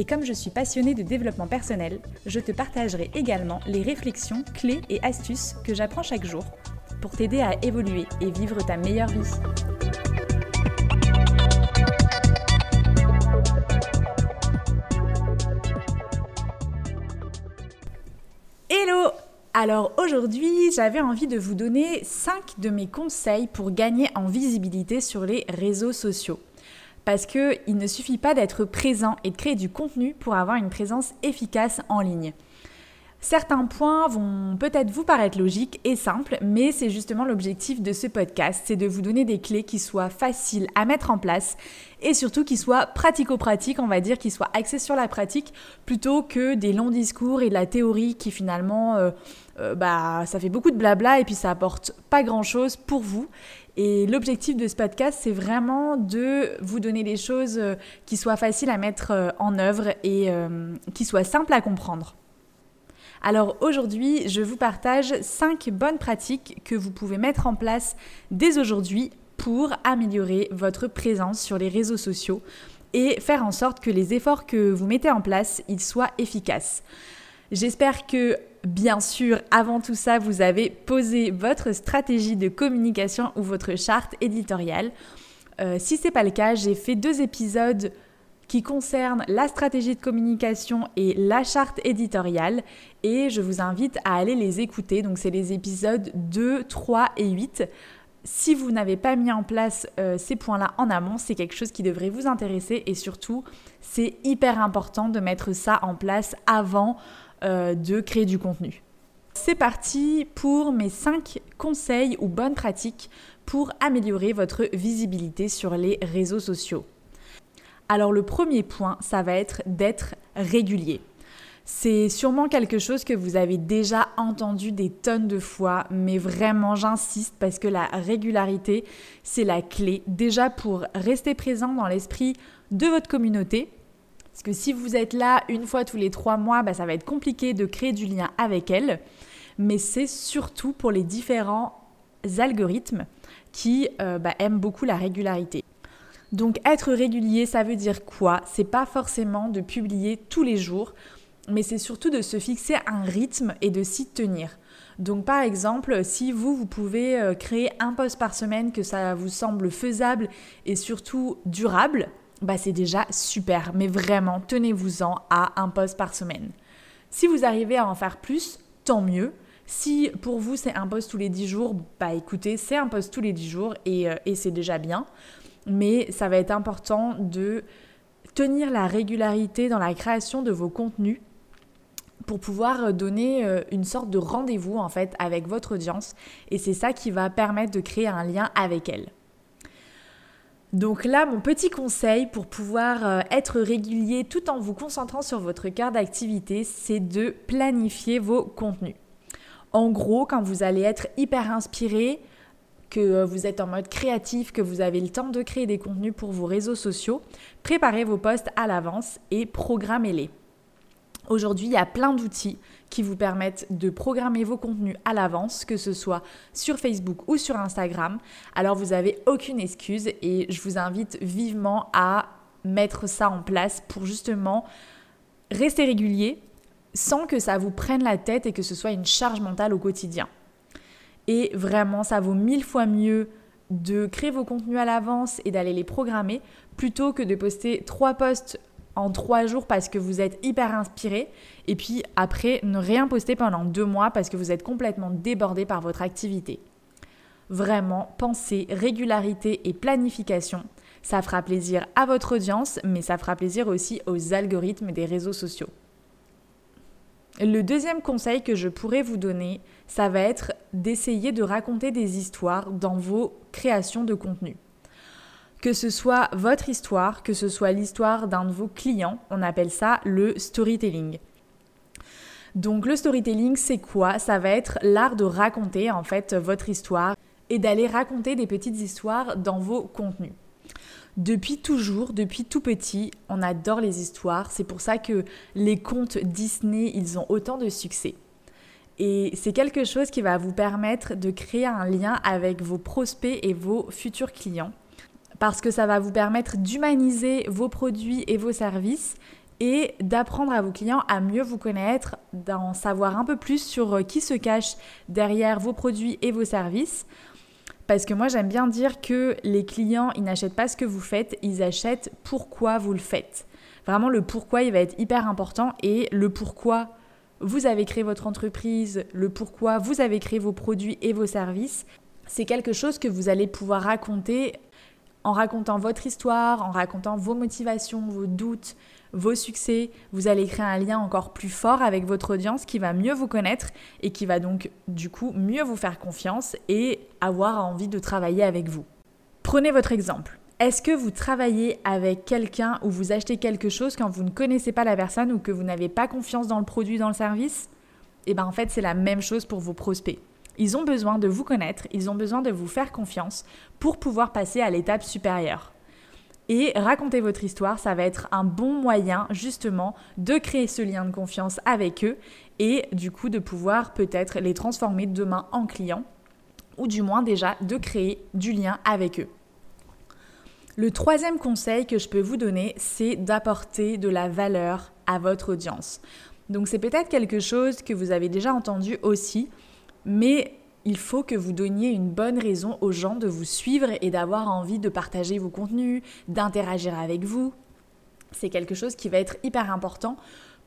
Et comme je suis passionnée de développement personnel, je te partagerai également les réflexions, clés et astuces que j'apprends chaque jour pour t'aider à évoluer et vivre ta meilleure vie. Hello Alors aujourd'hui, j'avais envie de vous donner 5 de mes conseils pour gagner en visibilité sur les réseaux sociaux parce qu'il ne suffit pas d'être présent et de créer du contenu pour avoir une présence efficace en ligne. Certains points vont peut-être vous paraître logiques et simples, mais c'est justement l'objectif de ce podcast, c'est de vous donner des clés qui soient faciles à mettre en place et surtout qui soient pratico-pratiques, on va dire, qui soient axées sur la pratique plutôt que des longs discours et de la théorie qui finalement, euh, euh, bah, ça fait beaucoup de blabla et puis ça apporte pas grand-chose pour vous. Et l'objectif de ce podcast, c'est vraiment de vous donner des choses euh, qui soient faciles à mettre euh, en œuvre et euh, qui soient simples à comprendre. Alors aujourd'hui, je vous partage 5 bonnes pratiques que vous pouvez mettre en place dès aujourd'hui pour améliorer votre présence sur les réseaux sociaux et faire en sorte que les efforts que vous mettez en place, ils soient efficaces. J'espère que Bien sûr, avant tout ça, vous avez posé votre stratégie de communication ou votre charte éditoriale. Euh, si ce n'est pas le cas, j'ai fait deux épisodes qui concernent la stratégie de communication et la charte éditoriale et je vous invite à aller les écouter. Donc c'est les épisodes 2, 3 et 8. Si vous n'avez pas mis en place euh, ces points-là en amont, c'est quelque chose qui devrait vous intéresser et surtout, c'est hyper important de mettre ça en place avant euh, de créer du contenu. C'est parti pour mes 5 conseils ou bonnes pratiques pour améliorer votre visibilité sur les réseaux sociaux. Alors le premier point, ça va être d'être régulier. C'est sûrement quelque chose que vous avez déjà entendu des tonnes de fois, mais vraiment j'insiste parce que la régularité, c'est la clé déjà pour rester présent dans l'esprit de votre communauté, parce que si vous êtes là une fois tous les trois mois, bah, ça va être compliqué de créer du lien avec elle. Mais c'est surtout pour les différents algorithmes qui euh, bah, aiment beaucoup la régularité. Donc être régulier, ça veut dire quoi? C'est pas forcément de publier tous les jours, mais c'est surtout de se fixer un rythme et de s'y tenir. Donc par exemple, si vous, vous pouvez euh, créer un post par semaine, que ça vous semble faisable et surtout durable, bah c'est déjà super. Mais vraiment, tenez-vous-en à un post par semaine. Si vous arrivez à en faire plus, tant mieux. Si pour vous c'est un post tous les 10 jours, bah écoutez, c'est un post tous les 10 jours et, euh, et c'est déjà bien. Mais ça va être important de tenir la régularité dans la création de vos contenus pour pouvoir donner euh, une sorte de rendez-vous en fait avec votre audience et c'est ça qui va permettre de créer un lien avec elle. Donc là, mon petit conseil pour pouvoir euh, être régulier tout en vous concentrant sur votre cœur d'activité, c'est de planifier vos contenus. En gros, quand vous allez être hyper inspiré, que euh, vous êtes en mode créatif, que vous avez le temps de créer des contenus pour vos réseaux sociaux, préparez vos posts à l'avance et programmez-les. Aujourd'hui, il y a plein d'outils qui vous permettent de programmer vos contenus à l'avance, que ce soit sur Facebook ou sur Instagram. Alors vous n'avez aucune excuse et je vous invite vivement à mettre ça en place pour justement rester régulier sans que ça vous prenne la tête et que ce soit une charge mentale au quotidien. Et vraiment, ça vaut mille fois mieux de créer vos contenus à l'avance et d'aller les programmer plutôt que de poster trois posts en trois jours parce que vous êtes hyper inspiré et puis après ne rien poster pendant deux mois parce que vous êtes complètement débordé par votre activité. Vraiment, pensez régularité et planification. Ça fera plaisir à votre audience, mais ça fera plaisir aussi aux algorithmes des réseaux sociaux. Le deuxième conseil que je pourrais vous donner, ça va être d'essayer de raconter des histoires dans vos créations de contenu que ce soit votre histoire, que ce soit l'histoire d'un de vos clients, on appelle ça le storytelling. Donc le storytelling, c'est quoi? Ça va être l'art de raconter en fait votre histoire et d'aller raconter des petites histoires dans vos contenus. Depuis toujours, depuis tout petit, on adore les histoires. C'est pour ça que les contes Disney, ils ont autant de succès. Et c'est quelque chose qui va vous permettre de créer un lien avec vos prospects et vos futurs clients. Parce que ça va vous permettre d'humaniser vos produits et vos services et d'apprendre à vos clients à mieux vous connaître, d'en savoir un peu plus sur qui se cache derrière vos produits et vos services. Parce que moi j'aime bien dire que les clients, ils n'achètent pas ce que vous faites, ils achètent pourquoi vous le faites. Vraiment le pourquoi, il va être hyper important et le pourquoi vous avez créé votre entreprise, le pourquoi vous avez créé vos produits et vos services, c'est quelque chose que vous allez pouvoir raconter en racontant votre histoire, en racontant vos motivations, vos doutes, vos succès. Vous allez créer un lien encore plus fort avec votre audience qui va mieux vous connaître et qui va donc du coup mieux vous faire confiance et avoir envie de travailler avec vous. Prenez votre exemple. Est-ce que vous travaillez avec quelqu'un ou vous achetez quelque chose quand vous ne connaissez pas la personne ou que vous n'avez pas confiance dans le produit, dans le service? Eh bien en fait c'est la même chose pour vos prospects. Ils ont besoin de vous connaître, ils ont besoin de vous faire confiance pour pouvoir passer à l'étape supérieure. Et raconter votre histoire, ça va être un bon moyen justement de créer ce lien de confiance avec eux et du coup de pouvoir peut-être les transformer demain en clients ou du moins déjà de créer du lien avec eux. Le troisième conseil que je peux vous donner, c'est d'apporter de la valeur à votre audience. Donc c'est peut-être quelque chose que vous avez déjà entendu aussi, mais il faut que vous donniez une bonne raison aux gens de vous suivre et d'avoir envie de partager vos contenus, d'interagir avec vous. C'est quelque chose qui va être hyper important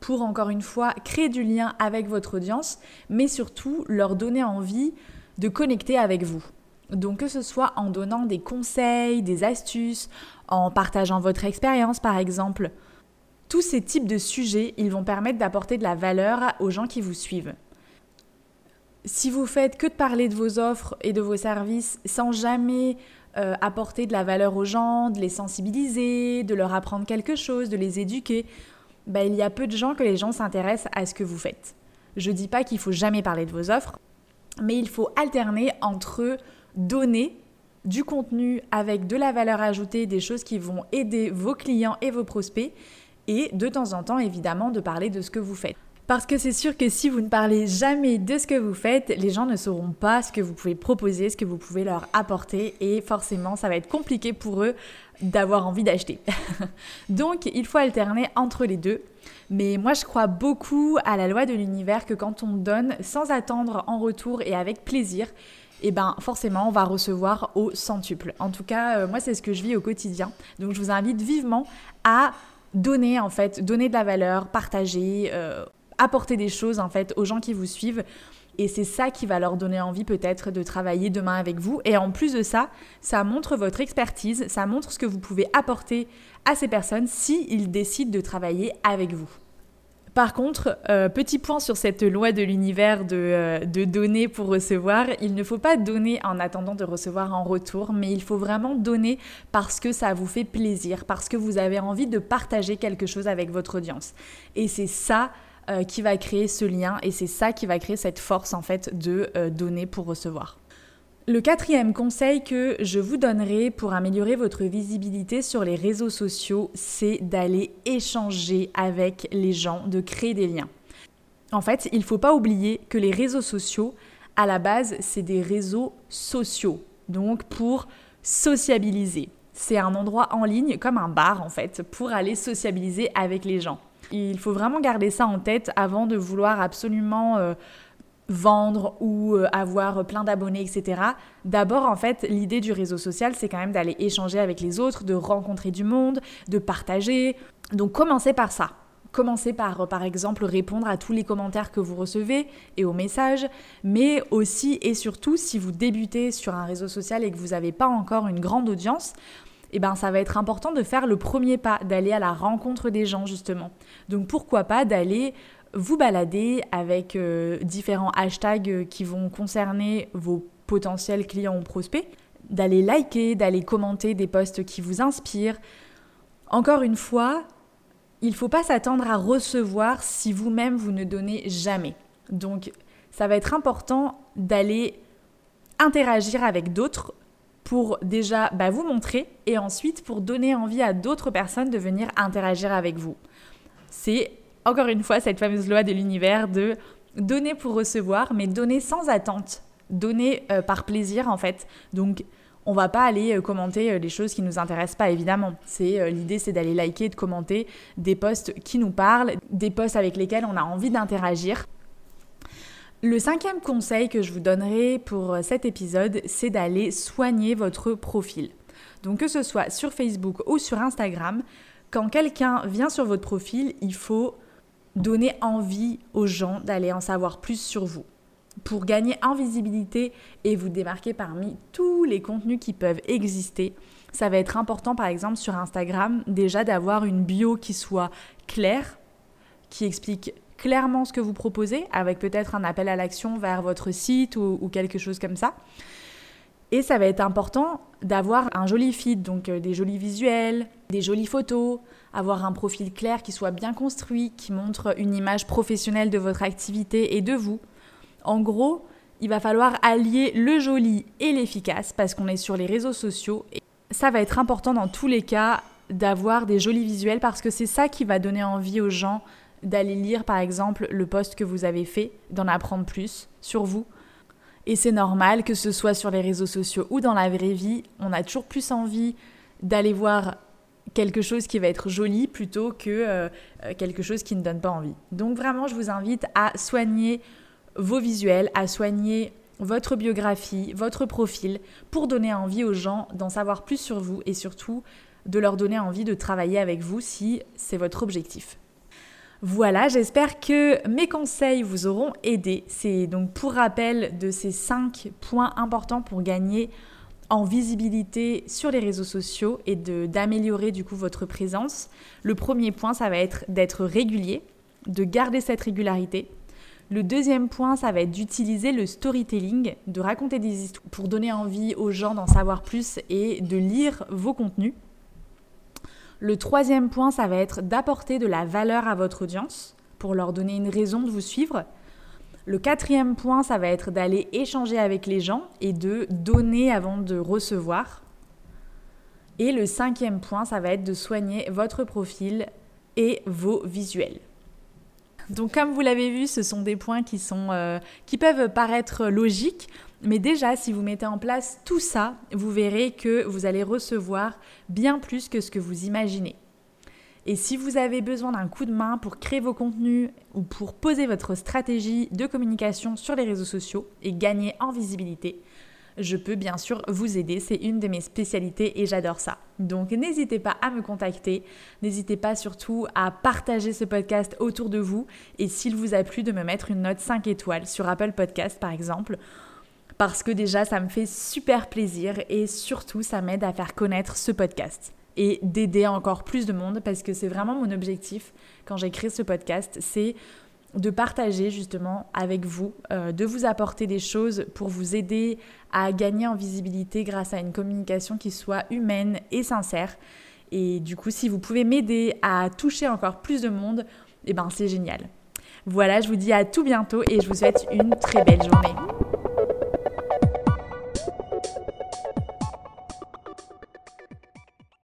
pour, encore une fois, créer du lien avec votre audience, mais surtout leur donner envie de connecter avec vous. Donc que ce soit en donnant des conseils, des astuces, en partageant votre expérience par exemple, tous ces types de sujets, ils vont permettre d'apporter de la valeur aux gens qui vous suivent. Si vous faites que de parler de vos offres et de vos services sans jamais euh, apporter de la valeur aux gens, de les sensibiliser, de leur apprendre quelque chose, de les éduquer, ben, il y a peu de gens que les gens s'intéressent à ce que vous faites. Je ne dis pas qu'il faut jamais parler de vos offres, mais il faut alterner entre donner du contenu avec de la valeur ajoutée, des choses qui vont aider vos clients et vos prospects, et de temps en temps évidemment de parler de ce que vous faites. Parce que c'est sûr que si vous ne parlez jamais de ce que vous faites, les gens ne sauront pas ce que vous pouvez proposer, ce que vous pouvez leur apporter, et forcément ça va être compliqué pour eux d'avoir envie d'acheter. Donc il faut alterner entre les deux. Mais moi je crois beaucoup à la loi de l'univers que quand on donne sans attendre en retour et avec plaisir, et eh ben forcément on va recevoir au centuple. En tout cas, euh, moi c'est ce que je vis au quotidien. Donc je vous invite vivement à donner en fait, donner de la valeur, partager, euh, apporter des choses en fait aux gens qui vous suivent. Et c'est ça qui va leur donner envie peut-être de travailler demain avec vous. Et en plus de ça, ça montre votre expertise, ça montre ce que vous pouvez apporter à ces personnes s'ils décident de travailler avec vous. Par contre, euh, petit point sur cette loi de l'univers euh, de, donner pour recevoir, il ne faut pas donner en attendant de recevoir en retour, mais il faut vraiment donner parce que ça vous fait plaisir, parce que vous avez envie de partager quelque chose avec votre audience. Et c'est ça euh, qui va créer ce lien et c'est ça qui va créer cette force en fait de donner pour recevoir. Le quatrième conseil que je vous donnerai pour améliorer votre visibilité sur les réseaux sociaux, c'est d'aller échanger avec les gens, de créer des liens. En fait, il ne faut pas oublier que les réseaux sociaux, à la base, c'est des réseaux sociaux, donc pour sociabiliser. C'est un endroit en ligne, comme un bar en fait, pour aller sociabiliser avec les gens. Il faut vraiment garder ça en tête avant de vouloir absolument... Euh, vendre ou euh, avoir plein d'abonnés, etc. D'abord, en fait, l'idée du réseau social, c'est quand même d'aller échanger avec les autres, de rencontrer du monde, de partager. Donc, commencez par ça. Commencez par, par exemple, répondre à tous les commentaires que vous recevez et aux messages, mais aussi et surtout, si vous débutez sur un réseau social et que vous n'avez pas encore une grande audience, eh ben, ça va être important de faire le premier pas, d'aller à la rencontre des gens, justement. Donc, pourquoi pas d'aller vous balader avec euh, différents hashtags euh, qui vont concerner vos potentiels clients ou prospects, d'aller liker, d'aller commenter des posts qui vous inspirent. Encore une fois, il ne faut pas s'attendre à recevoir si vous-même vous ne donnez jamais. Donc ça va être important d'aller interagir avec d'autres pour déjà bah, vous montrer et ensuite pour donner envie à d'autres personnes de venir interagir avec vous. C'est encore une fois cette fameuse loi de l'univers de donner pour recevoir, mais donner sans attente, donner euh, par plaisir en fait. Donc on va pas aller euh, commenter euh, les choses qui nous intéressent pas évidemment. C'est l'idée c'est d'aller liker de commenter des posts qui nous parlent, des posts avec lesquels on a envie d'interagir. Le cinquième conseil que je vous donnerai pour cet épisode, c'est d'aller soigner votre profil. Donc que ce soit sur Facebook ou sur Instagram, quand quelqu'un vient sur votre profil, il faut donner envie aux gens d'aller en savoir plus sur vous. Pour gagner en visibilité et vous démarquer parmi tous les contenus qui peuvent exister, ça va être important par exemple sur Instagram déjà d'avoir une bio qui soit claire, qui explique clairement ce que vous proposez, avec peut-être un appel à l'action vers votre site ou, quelque chose comme ça. Et ça va être important d'avoir un joli feed, donc euh, des jolis visuels, des jolies photos, avoir un profil clair qui soit bien construit, qui montre une image professionnelle de votre activité et de vous. En gros, il va falloir allier le joli et l'efficace parce qu'on est sur les réseaux sociaux. Et ça va être important dans tous les cas d'avoir des jolis visuels parce que c'est ça qui va donner envie aux gens d'aller lire par exemple le post que vous avez fait, d'en apprendre plus sur vous. Et c'est normal que ce soit sur les réseaux sociaux ou dans la vraie vie, on a toujours plus envie d'aller voir quelque chose qui va être joli plutôt que euh, euh, quelque chose qui ne donne pas envie. Donc vraiment, je vous invite à soigner vos visuels, à soigner votre biographie, votre profil, pour donner envie aux gens d'en savoir plus sur vous et surtout de leur donner envie de travailler avec vous si c'est votre objectif. Voilà, j'espère que mes conseils vous auront aidé. C'est donc pour rappel de ces 5 points importants pour gagner en visibilité sur les réseaux sociaux et d'améliorer du coup votre présence. Le premier point, ça va être d'être régulier, de garder cette régularité. Le deuxième point, ça va être d'utiliser le storytelling, de raconter des histoires pour donner envie aux gens d'en savoir plus et de lire vos contenus. Le troisième point, ça va être d'apporter de la valeur à votre audience pour leur donner une raison de vous suivre. Le quatrième point, ça va être d'aller échanger avec les gens et de donner avant de recevoir. Et le cinquième point, ça va être de soigner votre profil et vos visuels. Donc comme vous l'avez vu, ce sont des points qui, sont, euh, qui peuvent paraître logiques, mais déjà, si vous mettez en place tout ça, vous verrez que vous allez recevoir bien plus que ce que vous imaginez. Et si vous avez besoin d'un coup de main pour créer vos contenus ou pour poser votre stratégie de communication sur les réseaux sociaux et gagner en visibilité, je peux bien sûr vous aider. C'est une de mes spécialités et j'adore ça. Donc n'hésitez pas à me contacter. N'hésitez pas surtout à partager ce podcast autour de vous. Et s'il vous a plu, de me mettre une note 5 étoiles sur Apple Podcast par exemple parce que déjà ça me fait super plaisir et surtout ça m'aide à faire connaître ce podcast et d'aider encore plus de monde parce que c'est vraiment mon objectif quand j'ai créé ce podcast, c'est de partager justement avec vous, euh, de vous apporter des choses pour vous aider à gagner en visibilité grâce à une communication qui soit humaine et sincère. Et du coup, si vous pouvez m'aider à toucher encore plus de monde, eh ben c'est génial. Voilà, je vous dis à tout bientôt et je vous souhaite une très belle journée.